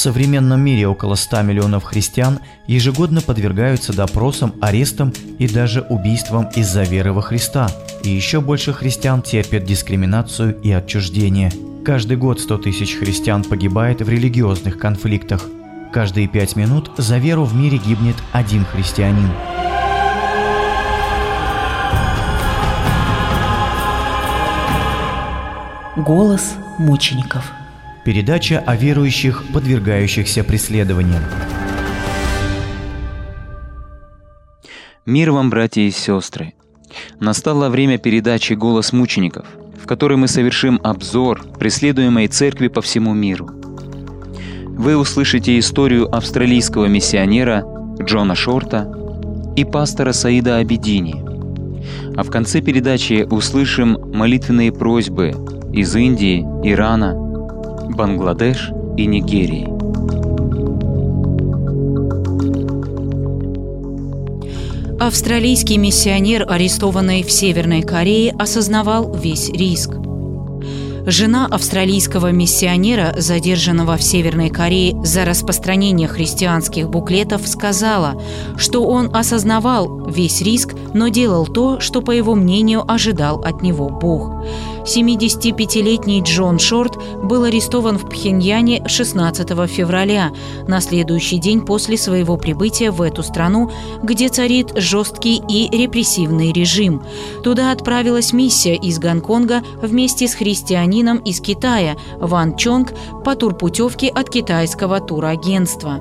современном мире около 100 миллионов христиан ежегодно подвергаются допросам, арестам и даже убийствам из-за веры во Христа. И еще больше христиан терпят дискриминацию и отчуждение. Каждый год 100 тысяч христиан погибает в религиозных конфликтах. Каждые пять минут за веру в мире гибнет один христианин. Голос мучеников. Передача о верующих, подвергающихся преследованиям. Мир вам, братья и сестры! Настало время передачи «Голос мучеников», в которой мы совершим обзор преследуемой церкви по всему миру. Вы услышите историю австралийского миссионера Джона Шорта и пастора Саида Абедини. А в конце передачи услышим молитвенные просьбы из Индии, Ирана, Бангладеш и Нигерии. Австралийский миссионер, арестованный в Северной Корее, осознавал весь риск. Жена австралийского миссионера, задержанного в Северной Корее за распространение христианских буклетов, сказала, что он осознавал весь риск, но делал то, что, по его мнению, ожидал от него Бог. 75-летний Джон Шорт был арестован в Пхеньяне 16 февраля, на следующий день после своего прибытия в эту страну, где царит жесткий и репрессивный режим. Туда отправилась миссия из Гонконга вместе с христианином из Китая Ван Чонг по турпутевке от китайского турагентства.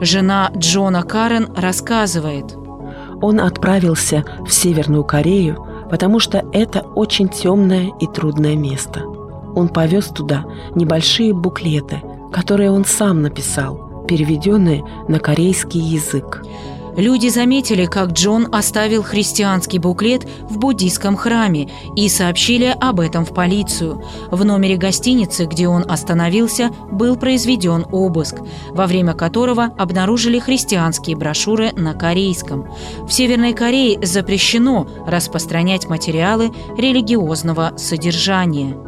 Жена Джона Карен рассказывает. Он отправился в Северную Корею потому что это очень темное и трудное место. Он повез туда небольшие буклеты, которые он сам написал, переведенные на корейский язык. Люди заметили, как Джон оставил христианский буклет в буддийском храме и сообщили об этом в полицию. В номере гостиницы, где он остановился, был произведен обыск, во время которого обнаружили христианские брошюры на корейском. В Северной Корее запрещено распространять материалы религиозного содержания.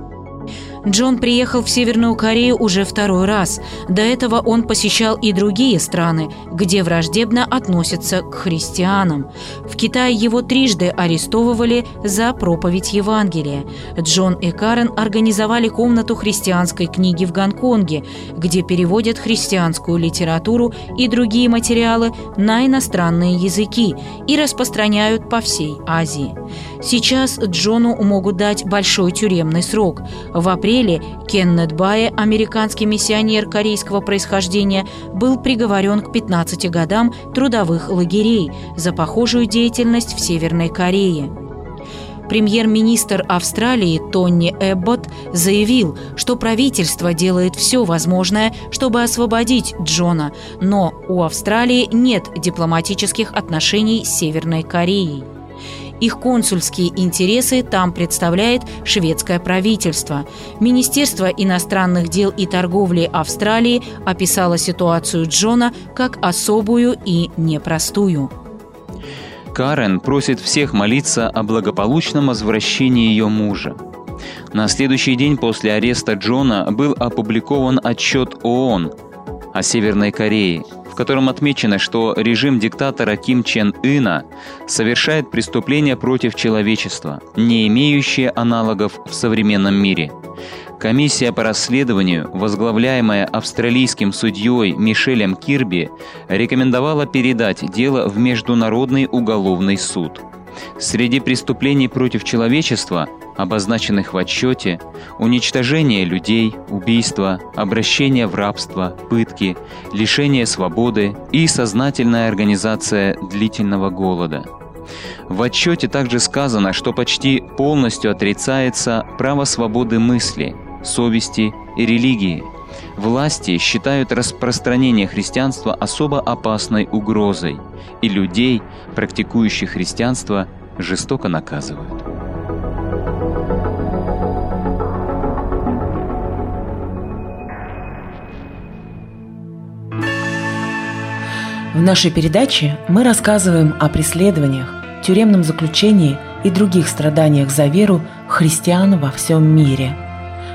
Джон приехал в Северную Корею уже второй раз. До этого он посещал и другие страны, где враждебно относятся к христианам. В Китае его трижды арестовывали за проповедь Евангелия. Джон и Карен организовали комнату христианской книги в Гонконге, где переводят христианскую литературу и другие материалы на иностранные языки и распространяют по всей Азии. Сейчас Джону могут дать большой тюремный срок. В апреле Кеннет Бае, американский миссионер корейского происхождения, был приговорен к 15 годам трудовых лагерей за похожую деятельность в Северной Корее. Премьер-министр Австралии Тони Эббот заявил, что правительство делает все возможное, чтобы освободить Джона, но у Австралии нет дипломатических отношений с Северной Кореей. Их консульские интересы там представляет шведское правительство. Министерство иностранных дел и торговли Австралии описало ситуацию Джона как особую и непростую. Карен просит всех молиться о благополучном возвращении ее мужа. На следующий день после ареста Джона был опубликован отчет ООН о Северной Корее – в котором отмечено, что режим диктатора Ким Чен Ына совершает преступления против человечества, не имеющие аналогов в современном мире. Комиссия по расследованию, возглавляемая австралийским судьей Мишелем Кирби, рекомендовала передать дело в Международный уголовный суд. Среди преступлений против человечества обозначенных в отчете, уничтожение людей, убийство, обращение в рабство, пытки, лишение свободы и сознательная организация длительного голода. В отчете также сказано, что почти полностью отрицается право свободы мысли, совести и религии. Власти считают распространение христианства особо опасной угрозой, и людей, практикующих христианство, жестоко наказывают. В нашей передаче мы рассказываем о преследованиях, тюремном заключении и других страданиях за веру христиан во всем мире.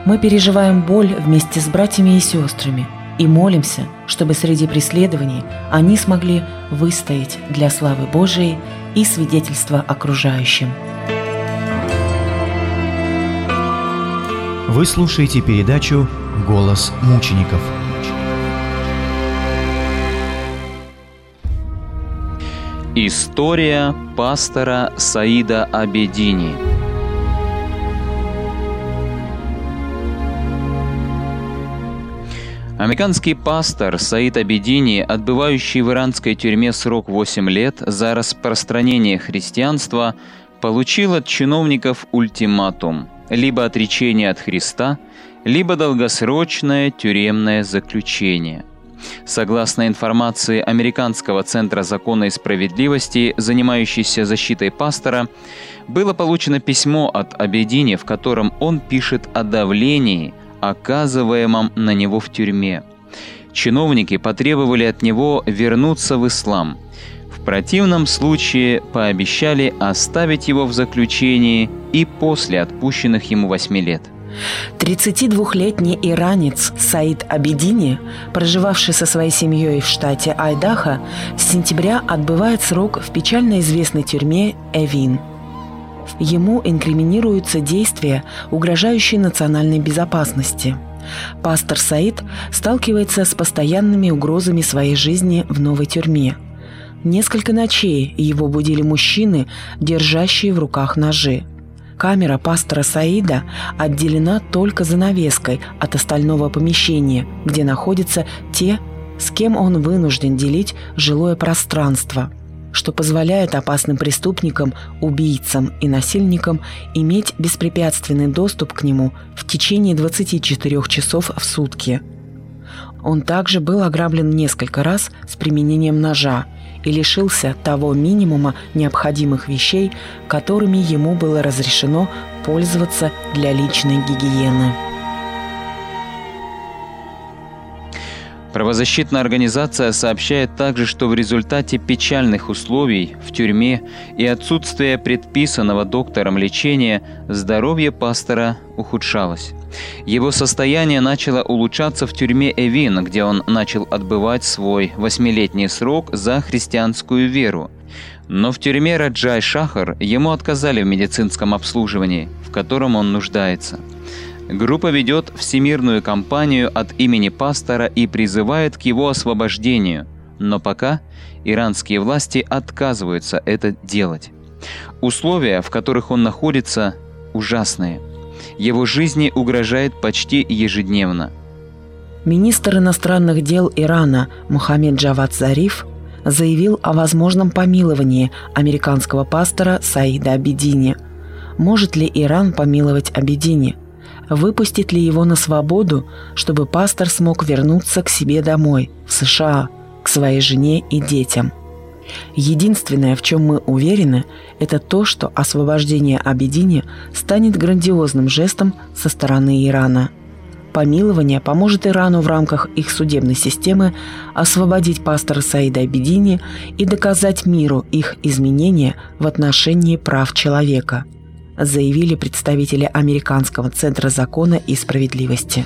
Мы переживаем боль вместе с братьями и сестрами, и молимся, чтобы среди преследований они смогли выстоять для славы Божией и свидетельства окружающим. Вы слушаете передачу «Голос мучеников». История пастора Саида Абедини – Американский пастор Саид Абедини, отбывающий в иранской тюрьме срок 8 лет за распространение христианства, получил от чиновников ультиматум – либо отречение от Христа, либо долгосрочное тюремное заключение. Согласно информации Американского центра закона и справедливости, занимающейся защитой пастора, было получено письмо от Абедини, в котором он пишет о давлении – оказываемом на него в тюрьме. Чиновники потребовали от него вернуться в ислам. В противном случае пообещали оставить его в заключении и после отпущенных ему восьми лет. 32-летний иранец Саид Абедини, проживавший со своей семьей в штате Айдахо, с сентября отбывает срок в печально известной тюрьме Эвин – Ему инкриминируются действия, угрожающие национальной безопасности. Пастор Саид сталкивается с постоянными угрозами своей жизни в новой тюрьме. Несколько ночей его будили мужчины, держащие в руках ножи. Камера пастора Саида отделена только занавеской от остального помещения, где находятся те, с кем он вынужден делить жилое пространство – что позволяет опасным преступникам, убийцам и насильникам иметь беспрепятственный доступ к нему в течение 24 часов в сутки. Он также был ограблен несколько раз с применением ножа и лишился того минимума необходимых вещей, которыми ему было разрешено пользоваться для личной гигиены. Правозащитная организация сообщает также, что в результате печальных условий в тюрьме и отсутствия предписанного доктором лечения здоровье пастора ухудшалось. Его состояние начало улучшаться в тюрьме Эвин, где он начал отбывать свой восьмилетний срок за христианскую веру. Но в тюрьме Раджай Шахар ему отказали в медицинском обслуживании, в котором он нуждается – Группа ведет всемирную кампанию от имени пастора и призывает к его освобождению, но пока иранские власти отказываются это делать. Условия, в которых он находится, ужасные. Его жизни угрожает почти ежедневно. Министр иностранных дел Ирана Мухаммед Джавад Зариф заявил о возможном помиловании американского пастора Саида Абедини. Может ли Иран помиловать Абедини – выпустит ли его на свободу, чтобы пастор смог вернуться к себе домой, в США, к своей жене и детям. Единственное, в чем мы уверены, это то, что освобождение Абедини станет грандиозным жестом со стороны Ирана. Помилование поможет Ирану в рамках их судебной системы освободить пастора Саида Абедини и доказать миру их изменения в отношении прав человека – заявили представители Американского центра закона и справедливости.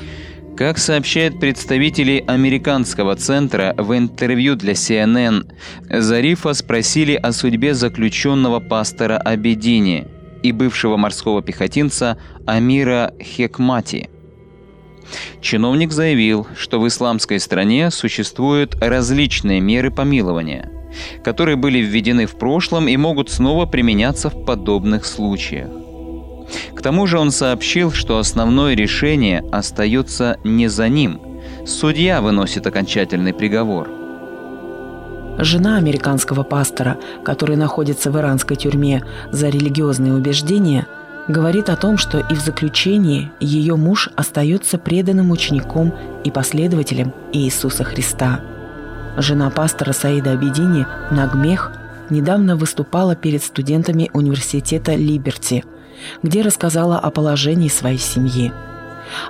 Как сообщают представители Американского центра в интервью для CNN, Зарифа спросили о судьбе заключенного пастора Абедини и бывшего морского пехотинца Амира Хекмати. Чиновник заявил, что в исламской стране существуют различные меры помилования, которые были введены в прошлом и могут снова применяться в подобных случаях. К тому же он сообщил, что основное решение остается не за ним. Судья выносит окончательный приговор. Жена американского пастора, который находится в иранской тюрьме за религиозные убеждения, говорит о том, что и в заключении ее муж остается преданным учеником и последователем Иисуса Христа. Жена пастора Саида Абедини, Нагмех, недавно выступала перед студентами университета Либерти – где рассказала о положении своей семьи.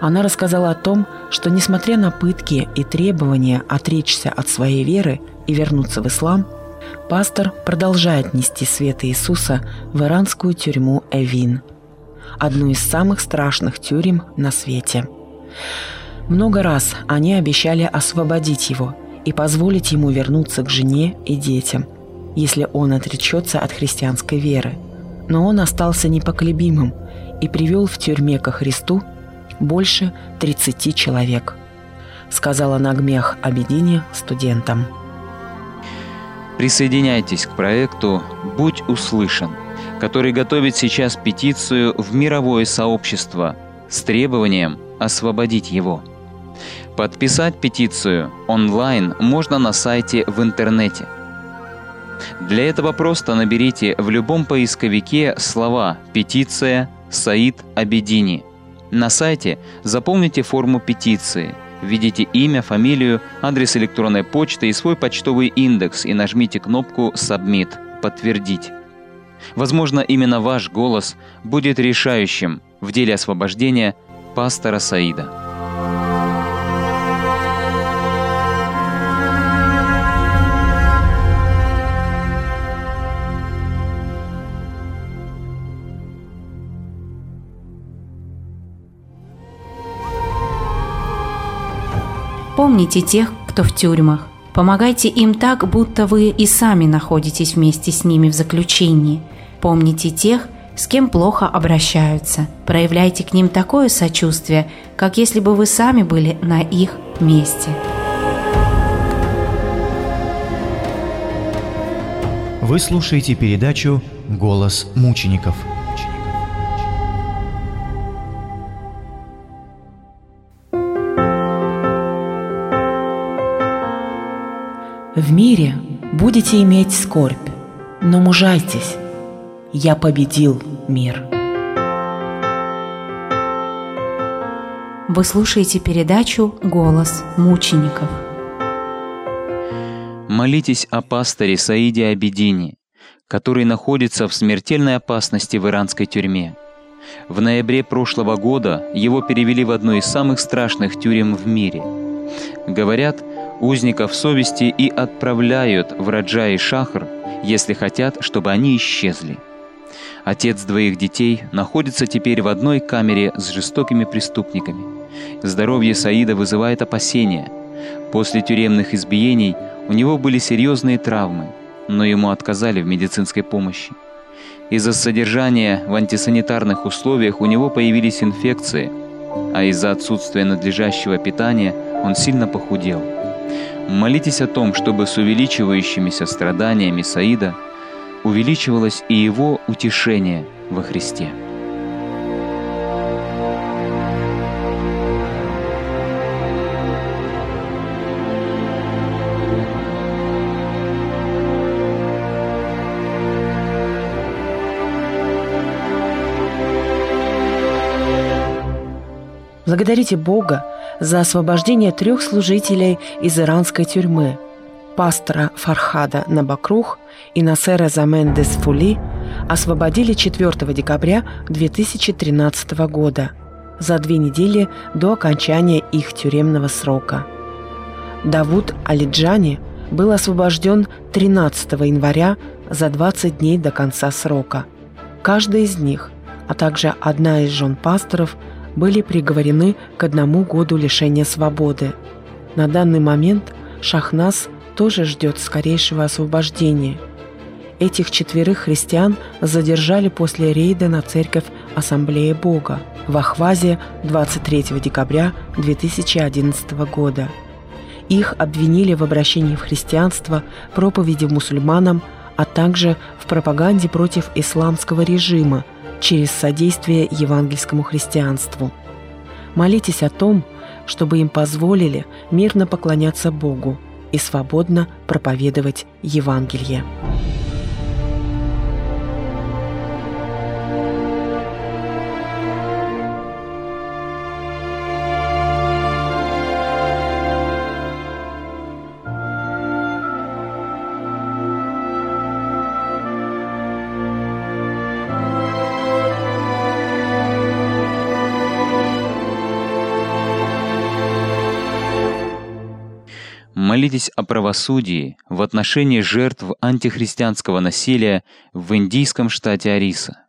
Она рассказала о том, что несмотря на пытки и требования отречься от своей веры и вернуться в ислам, пастор продолжает нести свет Иисуса в иранскую тюрьму Эвин, одну из самых страшных тюрем на свете. Много раз они обещали освободить его и позволить ему вернуться к жене и детям, если он отречется от христианской веры. Но он остался непоколебимым и привел в тюрьме ко Христу больше 30 человек, сказала Нагмех Абедини студентам. Присоединяйтесь к проекту «Будь услышан», который готовит сейчас петицию в мировое сообщество с требованием освободить его. Подписать петицию онлайн можно на сайте в интернете. Для этого просто наберите в любом поисковике слова «петиция Саид Абедини». На сайте заполните форму петиции – Введите имя, фамилию, адрес электронной почты и свой почтовый индекс и нажмите кнопку «Submit» – «Подтвердить». Возможно, именно ваш голос будет решающим в деле освобождения пастора Саида. Помните тех, кто в тюрьмах. Помогайте им так, будто вы и сами находитесь вместе с ними в заключении. Помните тех, с кем плохо обращаются. Проявляйте к ним такое сочувствие, как если бы вы сами были на их месте. Вы слушаете передачу «Голос мучеников». В мире будете иметь скорбь, но мужайтесь, я победил мир. Вы слушаете передачу «Голос мучеников». Молитесь о пасторе Саиде Абедине, который находится в смертельной опасности в иранской тюрьме. В ноябре прошлого года его перевели в одну из самых страшных тюрем в мире. Говорят, узников совести и отправляют в Раджа и Шахр, если хотят, чтобы они исчезли. Отец двоих детей находится теперь в одной камере с жестокими преступниками. Здоровье Саида вызывает опасения. После тюремных избиений у него были серьезные травмы, но ему отказали в медицинской помощи. Из-за содержания в антисанитарных условиях у него появились инфекции, а из-за отсутствия надлежащего питания он сильно похудел. Молитесь о том, чтобы с увеличивающимися страданиями Саида увеличивалось и его утешение во Христе. Благодарите Бога за освобождение трех служителей из иранской тюрьмы – пастора Фархада Набакрух и Насера Замендес Фули освободили 4 декабря 2013 года, за две недели до окончания их тюремного срока. Давуд Алиджани был освобожден 13 января за 20 дней до конца срока. Каждый из них, а также одна из жен пасторов – были приговорены к одному году лишения свободы. На данный момент Шахнас тоже ждет скорейшего освобождения. Этих четверых христиан задержали после рейда на церковь Ассамблеи Бога в Ахвазе 23 декабря 2011 года. Их обвинили в обращении в христианство, проповеди мусульманам, а также в пропаганде против исламского режима – через содействие евангельскому христианству. Молитесь о том, чтобы им позволили мирно поклоняться Богу и свободно проповедовать Евангелие. Молитесь о правосудии в отношении жертв антихристианского насилия в индийском штате Ариса.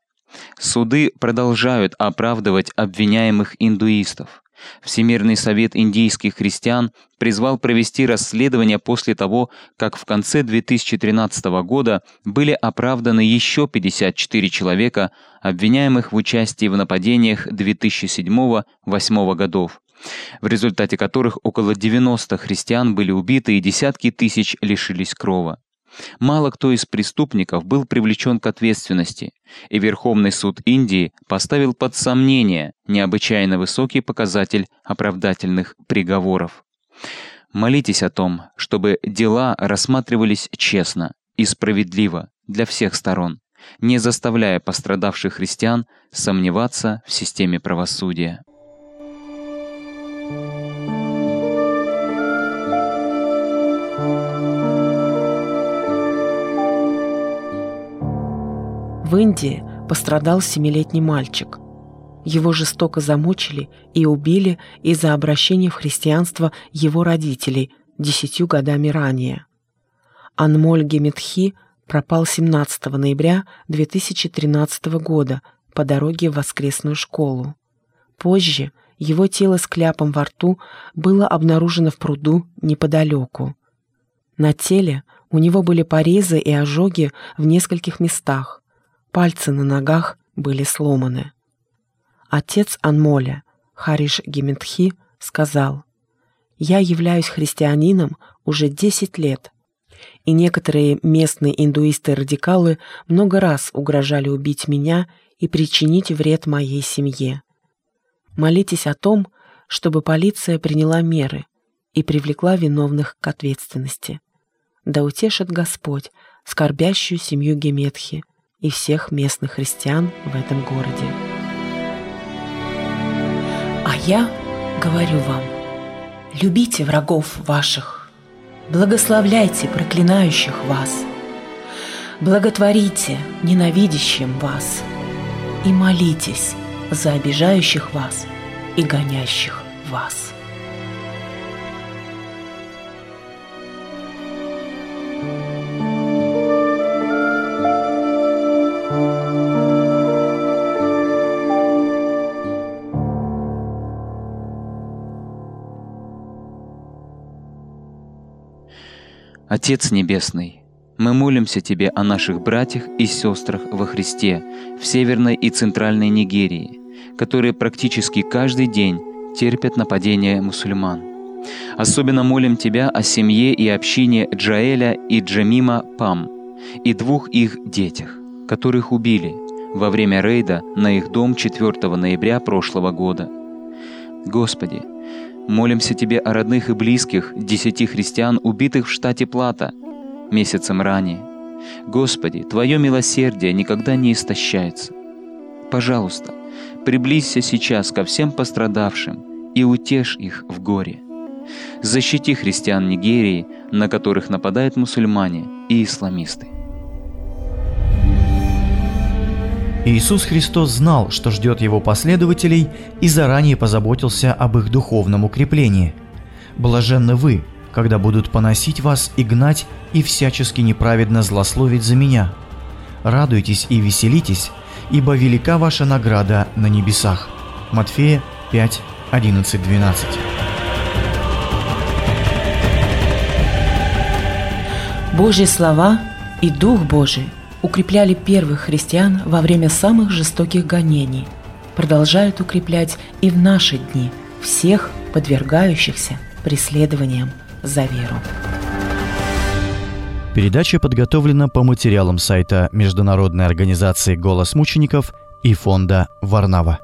Суды продолжают оправдывать обвиняемых индуистов, Всемирный совет индийских христиан призвал провести расследование после того, как в конце 2013 года были оправданы еще 54 человека, обвиняемых в участии в нападениях 2007-2008 годов, в результате которых около 90 христиан были убиты и десятки тысяч лишились крова. Мало кто из преступников был привлечен к ответственности, и Верховный суд Индии поставил под сомнение необычайно высокий показатель оправдательных приговоров. Молитесь о том, чтобы дела рассматривались честно и справедливо для всех сторон, не заставляя пострадавших христиан сомневаться в системе правосудия. В Индии пострадал семилетний мальчик. Его жестоко замучили и убили из-за обращения в христианство его родителей десятью годами ранее. Анмоль Геметхи пропал 17 ноября 2013 года по дороге в воскресную школу. Позже его тело с кляпом во рту было обнаружено в пруду неподалеку. На теле у него были порезы и ожоги в нескольких местах. Пальцы на ногах были сломаны. Отец Анмоля, Хариш Гементхи, сказал, «Я являюсь христианином уже 10 лет, и некоторые местные индуисты-радикалы много раз угрожали убить меня и причинить вред моей семье. Молитесь о том, чтобы полиция приняла меры и привлекла виновных к ответственности. Да утешит Господь скорбящую семью Геметхи, и всех местных христиан в этом городе. А я говорю вам, любите врагов ваших, благословляйте проклинающих вас, благотворите ненавидящим вас и молитесь за обижающих вас и гонящих вас. Отец Небесный, мы молимся Тебе о наших братьях и сестрах во Христе в Северной и Центральной Нигерии, которые практически каждый день терпят нападения мусульман. Особенно молим Тебя о семье и общине Джаэля и Джамима Пам и двух их детях, которых убили во время рейда на их дом 4 ноября прошлого года. Господи, Молимся Тебе о родных и близких десяти христиан, убитых в штате Плата месяцем ранее. Господи, Твое милосердие никогда не истощается. Пожалуйста, приблизься сейчас ко всем пострадавшим и утешь их в горе. Защити христиан Нигерии, на которых нападают мусульмане и исламисты. Иисус Христос знал, что ждет его последователей и заранее позаботился об их духовном укреплении. «Блаженны вы, когда будут поносить вас и гнать, и всячески неправедно злословить за меня. Радуйтесь и веселитесь, ибо велика ваша награда на небесах». Матфея 5, 11, 12. Божьи слова и Дух Божий – укрепляли первых христиан во время самых жестоких гонений, продолжают укреплять и в наши дни всех подвергающихся преследованиям за веру. Передача подготовлена по материалам сайта Международной организации «Голос мучеников» и фонда «Варнава».